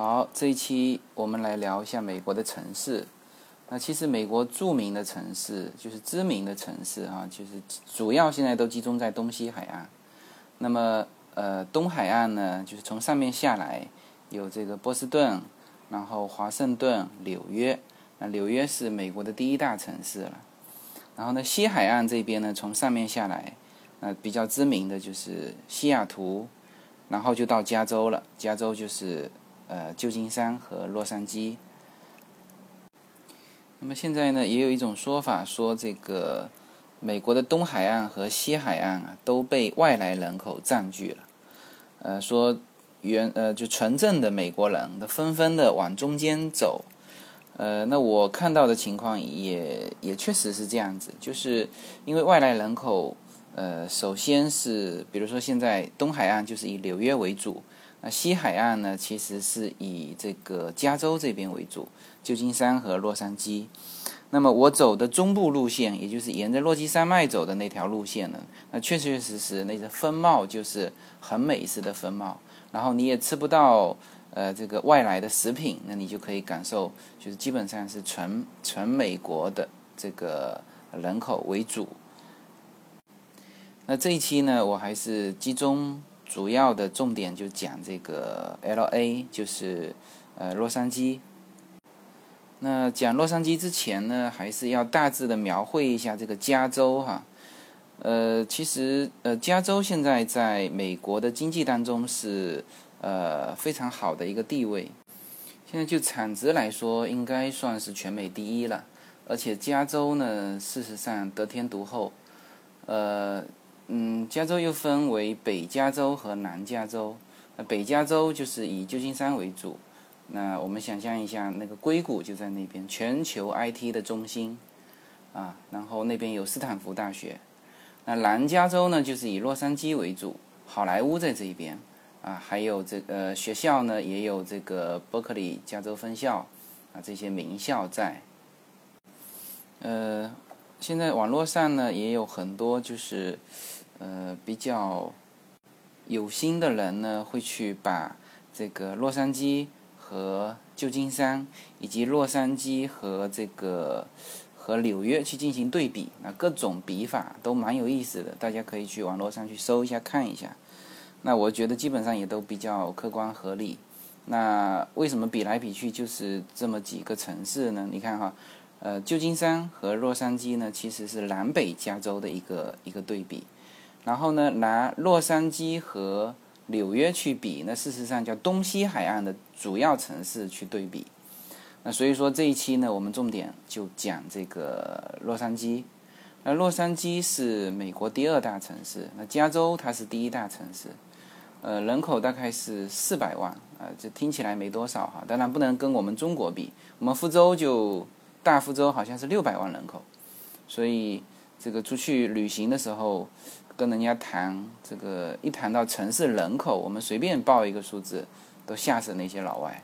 好，这一期我们来聊一下美国的城市。那其实美国著名的城市，就是知名的城市啊，就是主要现在都集中在东西海岸。那么，呃，东海岸呢，就是从上面下来，有这个波士顿，然后华盛顿、纽约。那纽约是美国的第一大城市了。然后呢，西海岸这边呢，从上面下来，呃，比较知名的就是西雅图，然后就到加州了。加州就是呃旧金山和洛杉矶。那么现在呢，也有一种说法说，这个美国的东海岸和西海岸啊都被外来人口占据了。呃，说原呃就纯正的美国人都纷纷的往中间走。呃，那我看到的情况也也确实是这样子，就是因为外来人口，呃，首先是比如说现在东海岸就是以纽约为主。那西海岸呢，其实是以这个加州这边为主，旧金山和洛杉矶。那么我走的中部路线，也就是沿着落基山脉走的那条路线呢，那确确实实那个风貌就是很美式的风貌。然后你也吃不到呃这个外来的食品，那你就可以感受，就是基本上是纯纯美国的这个人口为主。那这一期呢，我还是集中。主要的重点就讲这个 L A，就是呃洛杉矶。那讲洛杉矶之前呢，还是要大致的描绘一下这个加州哈。呃，其实呃加州现在在美国的经济当中是呃非常好的一个地位。现在就产值来说，应该算是全美第一了。而且加州呢，事实上得天独厚，呃。嗯，加州又分为北加州和南加州。那北加州就是以旧金山为主。那我们想象一下，那个硅谷就在那边，全球 IT 的中心啊。然后那边有斯坦福大学。那南加州呢，就是以洛杉矶为主，好莱坞在这一边啊。还有这呃学校呢，也有这个伯克利加州分校啊，这些名校在。呃，现在网络上呢也有很多就是。呃，比较有心的人呢，会去把这个洛杉矶和旧金山，以及洛杉矶和这个和纽约去进行对比，那各种比法都蛮有意思的，大家可以去网络上去搜一下看一下。那我觉得基本上也都比较客观合理。那为什么比来比去就是这么几个城市呢？你看哈，呃，旧金山和洛杉矶呢，其实是南北加州的一个一个对比。然后呢，拿洛杉矶和纽约去比，那事实上叫东西海岸的主要城市去对比。那所以说这一期呢，我们重点就讲这个洛杉矶。那洛杉矶是美国第二大城市，那加州它是第一大城市，呃，人口大概是四百万，啊，这听起来没多少哈。当然不能跟我们中国比，我们福州就大福州好像是六百万人口，所以这个出去旅行的时候。跟人家谈这个，一谈到城市人口，我们随便报一个数字，都吓死那些老外。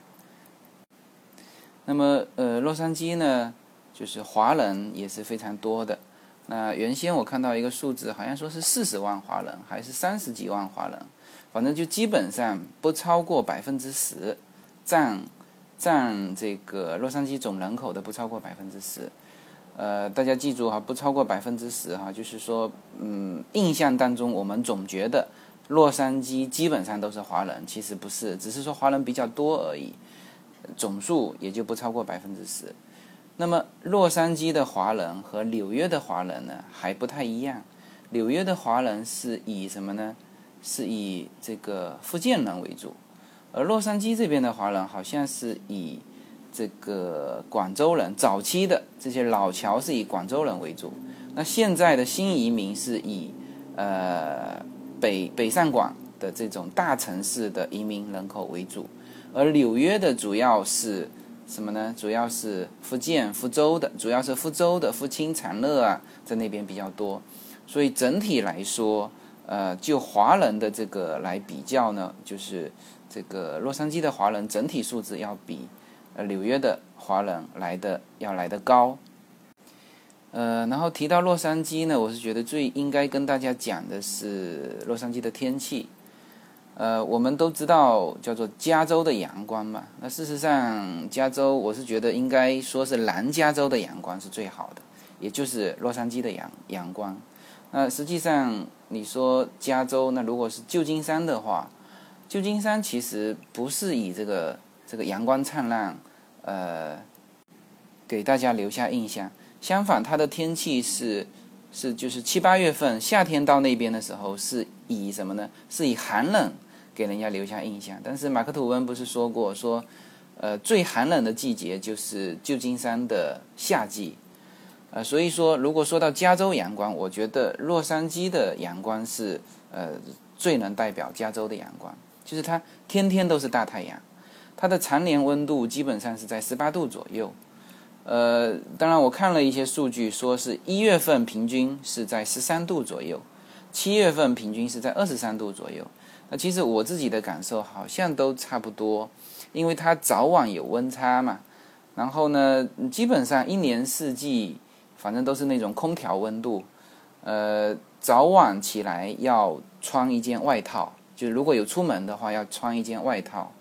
那么，呃，洛杉矶呢，就是华人也是非常多的。那原先我看到一个数字，好像说是四十万华人，还是三十几万华人，反正就基本上不超过百分之十，占占这个洛杉矶总人口的不超过百分之十。呃，大家记住哈，不超过百分之十哈，就是说，嗯，印象当中我们总觉得洛杉矶基本上都是华人，其实不是，只是说华人比较多而已，总数也就不超过百分之十。那么洛杉矶的华人和纽约的华人呢还不太一样，纽约的华人是以什么呢？是以这个福建人为主，而洛杉矶这边的华人好像是以。这个广州人早期的这些老侨是以广州人为主，那现在的新移民是以呃北北上广的这种大城市的移民人口为主，而纽约的主要是什么呢？主要是福建福州的，主要是福州的福清长乐啊，在那边比较多，所以整体来说，呃，就华人的这个来比较呢，就是这个洛杉矶的华人整体素质要比。呃，纽约的华人来的要来的高，呃，然后提到洛杉矶呢，我是觉得最应该跟大家讲的是洛杉矶的天气。呃，我们都知道叫做加州的阳光嘛。那事实上，加州我是觉得应该说是南加州的阳光是最好的，也就是洛杉矶的阳阳光。那实际上你说加州，那如果是旧金山的话，旧金山其实不是以这个这个阳光灿烂，呃，给大家留下印象。相反，它的天气是是就是七八月份夏天到那边的时候，是以什么呢？是以寒冷。给人家留下印象，但是马克吐温不是说过说，呃，最寒冷的季节就是旧金山的夏季，呃，所以说如果说到加州阳光，我觉得洛杉矶的阳光是呃最能代表加州的阳光，就是它天天都是大太阳，它的常年温度基本上是在十八度左右，呃，当然我看了一些数据，说是一月份平均是在十三度左右，七月份平均是在二十三度左右。那其实我自己的感受好像都差不多，因为它早晚有温差嘛。然后呢，基本上一年四季，反正都是那种空调温度。呃，早晚起来要穿一件外套，就如果有出门的话，要穿一件外套。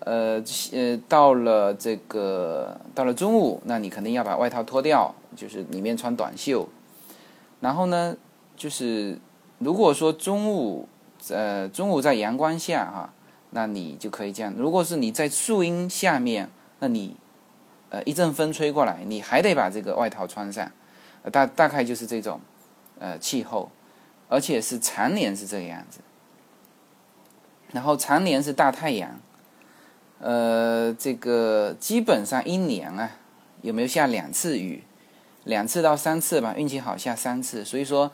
呃呃，到了这个到了中午，那你肯定要把外套脱掉，就是里面穿短袖。然后呢，就是如果说中午。呃，中午在阳光下哈，那你就可以这样。如果是你在树荫下面，那你呃一阵风吹过来，你还得把这个外套穿上。大大概就是这种呃气候，而且是常年是这个样子。然后常年是大太阳，呃，这个基本上一年啊有没有下两次雨？两次到三次吧，运气好下三次。所以说。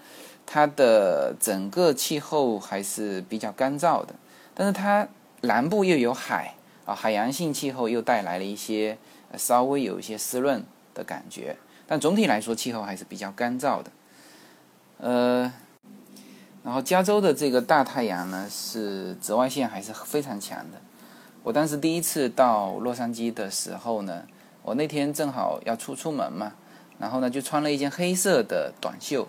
它的整个气候还是比较干燥的，但是它南部又有海啊，海洋性气候又带来了一些稍微有一些湿润的感觉，但总体来说气候还是比较干燥的。呃，然后加州的这个大太阳呢，是紫外线还是非常强的。我当时第一次到洛杉矶的时候呢，我那天正好要出出门嘛，然后呢就穿了一件黑色的短袖。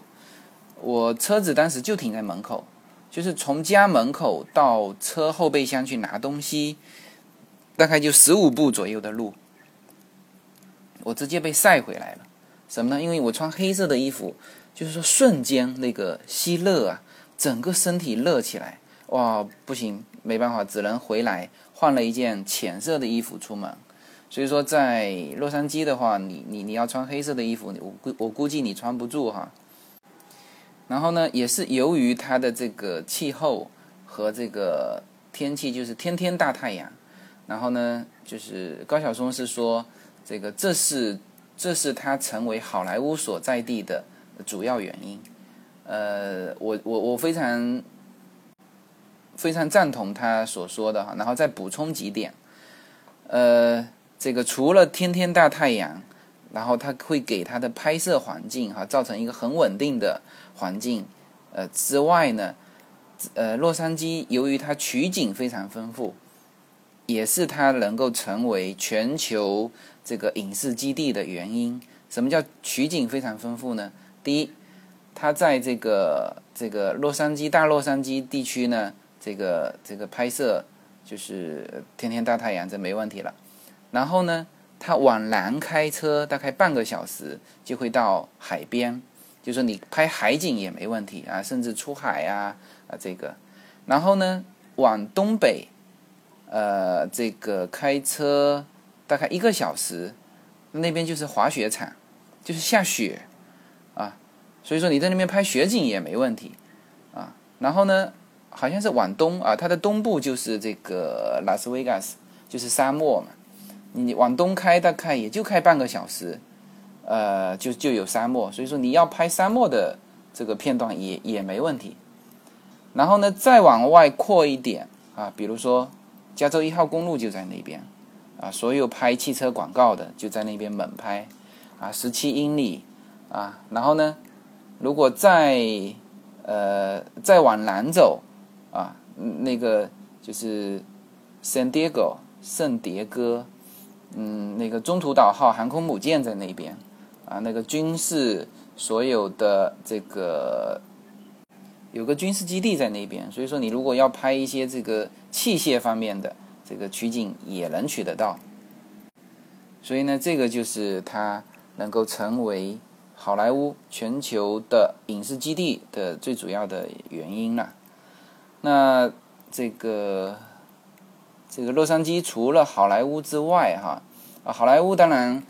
我车子当时就停在门口，就是从家门口到车后备箱去拿东西，大概就十五步左右的路，我直接被晒回来了。什么呢？因为我穿黑色的衣服，就是说瞬间那个吸热啊，整个身体热起来，哇，不行，没办法，只能回来换了一件浅色的衣服出门。所以说，在洛杉矶的话，你你你要穿黑色的衣服，我估我估计你穿不住哈。然后呢，也是由于它的这个气候和这个天气，就是天天大太阳。然后呢，就是高晓松是说，这个这是这是他成为好莱坞所在地的主要原因。呃，我我我非常非常赞同他所说的哈。然后再补充几点，呃，这个除了天天大太阳。然后它会给它的拍摄环境哈造成一个很稳定的环境，呃之外呢，呃洛杉矶由于它取景非常丰富，也是它能够成为全球这个影视基地的原因。什么叫取景非常丰富呢？第一，它在这个这个洛杉矶大洛杉矶地区呢，这个这个拍摄就是天天大太阳，这没问题了。然后呢？它往南开车大概半个小时就会到海边，就说你拍海景也没问题啊，甚至出海啊啊这个。然后呢，往东北，呃，这个开车大概一个小时，那边就是滑雪场，就是下雪啊，所以说你在那边拍雪景也没问题啊。然后呢，好像是往东啊，它的东部就是这个拉斯维加斯，就是沙漠嘛。你往东开大概也就开半个小时，呃，就就有沙漠，所以说你要拍沙漠的这个片段也也没问题。然后呢，再往外扩一点啊，比如说加州一号公路就在那边啊，所有拍汽车广告的就在那边猛拍啊，十七英里啊。然后呢，如果再呃再往南走啊，那个就是 San Diego 圣迭戈。嗯，那个中途岛号航空母舰在那边，啊，那个军事所有的这个有个军事基地在那边，所以说你如果要拍一些这个器械方面的这个取景，也能取得到。所以呢，这个就是它能够成为好莱坞全球的影视基地的最主要的原因了。那这个这个洛杉矶除了好莱坞之外，哈啊，好莱坞当然，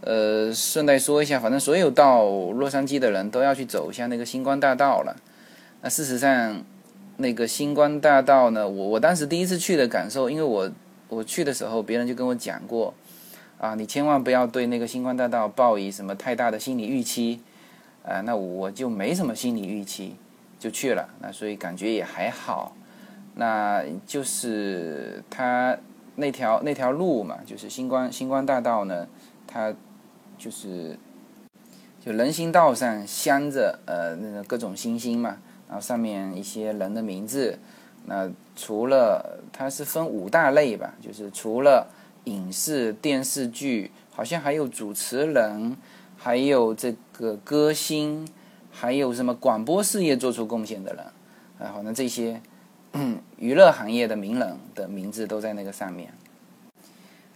呃，顺带说一下，反正所有到洛杉矶的人都要去走一下那个星光大道了。那事实上，那个星光大道呢，我我当时第一次去的感受，因为我我去的时候，别人就跟我讲过，啊，你千万不要对那个星光大道抱以什么太大的心理预期，啊，那我就没什么心理预期，就去了，那所以感觉也还好，那就是它那条那条路嘛，就是星光星光大道呢，它就是就人行道上镶着呃那个各种星星嘛。然后上面一些人的名字，那除了它是分五大类吧，就是除了影视电视剧，好像还有主持人，还有这个歌星，还有什么广播事业做出贡献的人，然后呢这些娱乐行业的名人的名字都在那个上面。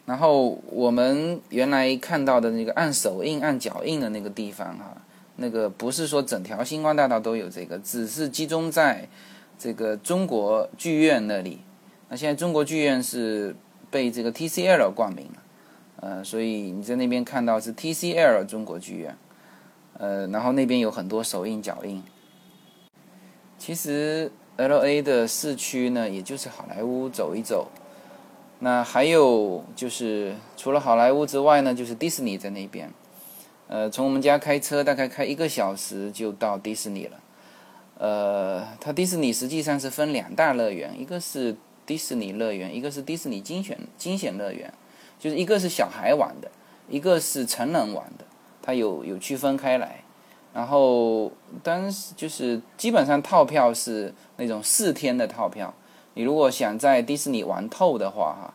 然后我们原来看到的那个按手印、按脚印的那个地方，哈。那个不是说整条星光大道都有这个，只是集中在这个中国剧院那里。那现在中国剧院是被这个 TCL 冠名了，呃，所以你在那边看到是 TCL 中国剧院，呃，然后那边有很多手印脚印。其实 LA 的市区呢，也就是好莱坞走一走。那还有就是除了好莱坞之外呢，就是迪士尼在那边。呃，从我们家开车大概开一个小时就到迪士尼了。呃，它迪士尼实际上是分两大乐园，一个是迪士尼乐园，一个是迪士尼精选惊险乐园，就是一个是小孩玩的，一个是成人玩的，它有有区分开来。然后当时就是基本上套票是那种四天的套票，你如果想在迪士尼玩透的话，哈，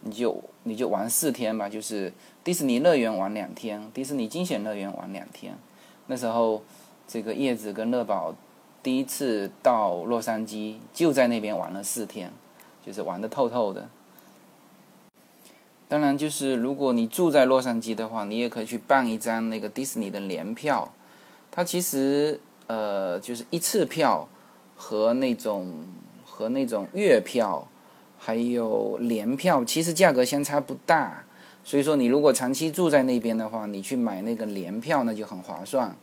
你就你就玩四天吧，就是。迪士尼乐园玩两天，迪士尼惊险乐园玩两天。那时候，这个叶子跟乐宝第一次到洛杉矶，就在那边玩了四天，就是玩的透透的。当然，就是如果你住在洛杉矶的话，你也可以去办一张那个迪士尼的联票。它其实呃，就是一次票和那种和那种月票，还有联票，其实价格相差不大。所以说，你如果长期住在那边的话，你去买那个联票那就很划算。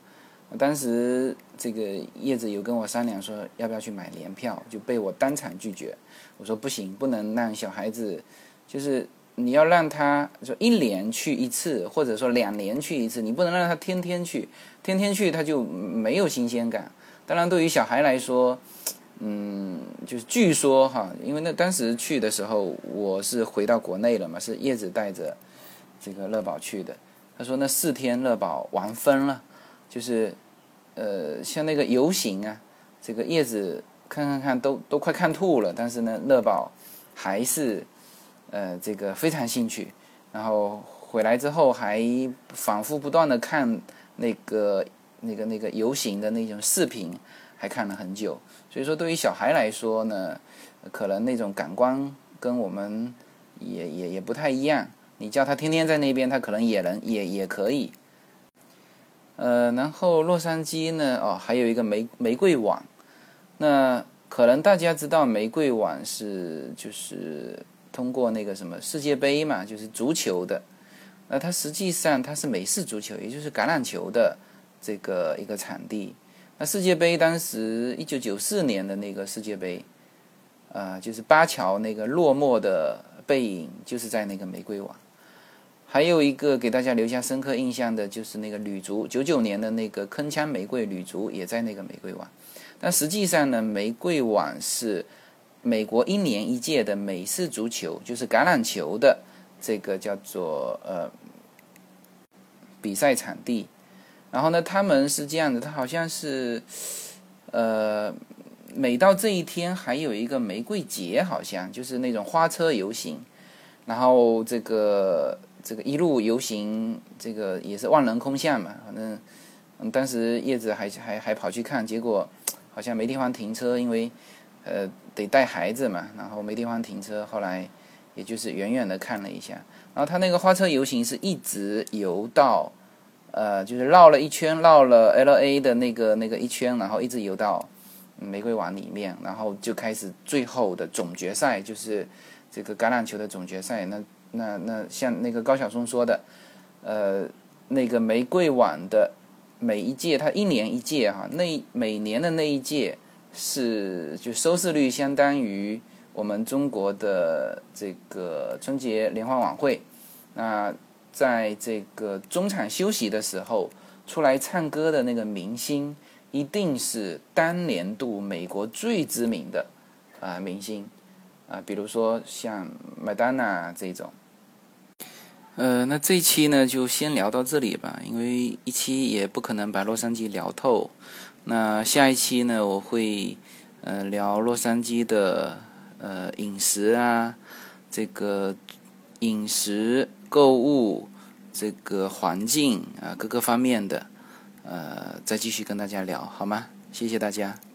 当时这个叶子有跟我商量说要不要去买联票，就被我当场拒绝。我说不行，不能让小孩子，就是你要让他说一年去一次，或者说两年去一次，你不能让他天天去，天天去他就没有新鲜感。当然，对于小孩来说，嗯，就是据说哈，因为那当时去的时候我是回到国内了嘛，是叶子带着。这个乐宝去的，他说那四天乐宝玩疯了，就是，呃，像那个游行啊，这个叶子看看看都都快看吐了，但是呢，乐宝还是，呃，这个非常兴趣，然后回来之后还反复不断的看那个那个那个游行的那种视频，还看了很久。所以说，对于小孩来说呢，可能那种感官跟我们也也也不太一样。你叫他天天在那边，他可能也能也也可以。呃，然后洛杉矶呢，哦，还有一个玫玫瑰网。那可能大家知道玫瑰网是就是通过那个什么世界杯嘛，就是足球的。那它实际上它是美式足球，也就是橄榄球的这个一个场地。那世界杯当时一九九四年的那个世界杯，啊，就是巴乔那个落寞的背影，就是在那个玫瑰网。还有一个给大家留下深刻印象的就是那个女足，九九年的那个铿锵玫瑰女足也在那个玫瑰网。但实际上呢，玫瑰网是美国一年一届的美式足球，就是橄榄球的这个叫做呃比赛场地。然后呢，他们是这样的，他好像是呃每到这一天还有一个玫瑰节，好像就是那种花车游行，然后这个。这个一路游行，这个也是万人空巷嘛。反正，当时叶子还还还跑去看，结果好像没地方停车，因为呃得带孩子嘛，然后没地方停车，后来也就是远远的看了一下。然后他那个花车游行是一直游到，呃，就是绕了一圈，绕了 L A 的那个那个一圈，然后一直游到玫瑰湾里面，然后就开始最后的总决赛，就是这个橄榄球的总决赛。那那那像那个高晓松说的，呃，那个玫瑰碗的每一届，它一年一届哈，那每年的那一届是就收视率相当于我们中国的这个春节联欢晚会。那在这个中场休息的时候出来唱歌的那个明星，一定是当年度美国最知名的啊明星啊，比如说像麦当娜这种。呃，那这一期呢，就先聊到这里吧，因为一期也不可能把洛杉矶聊透。那下一期呢，我会呃聊洛杉矶的呃饮食啊，这个饮食、购物、这个环境啊各个方面的，呃，再继续跟大家聊，好吗？谢谢大家。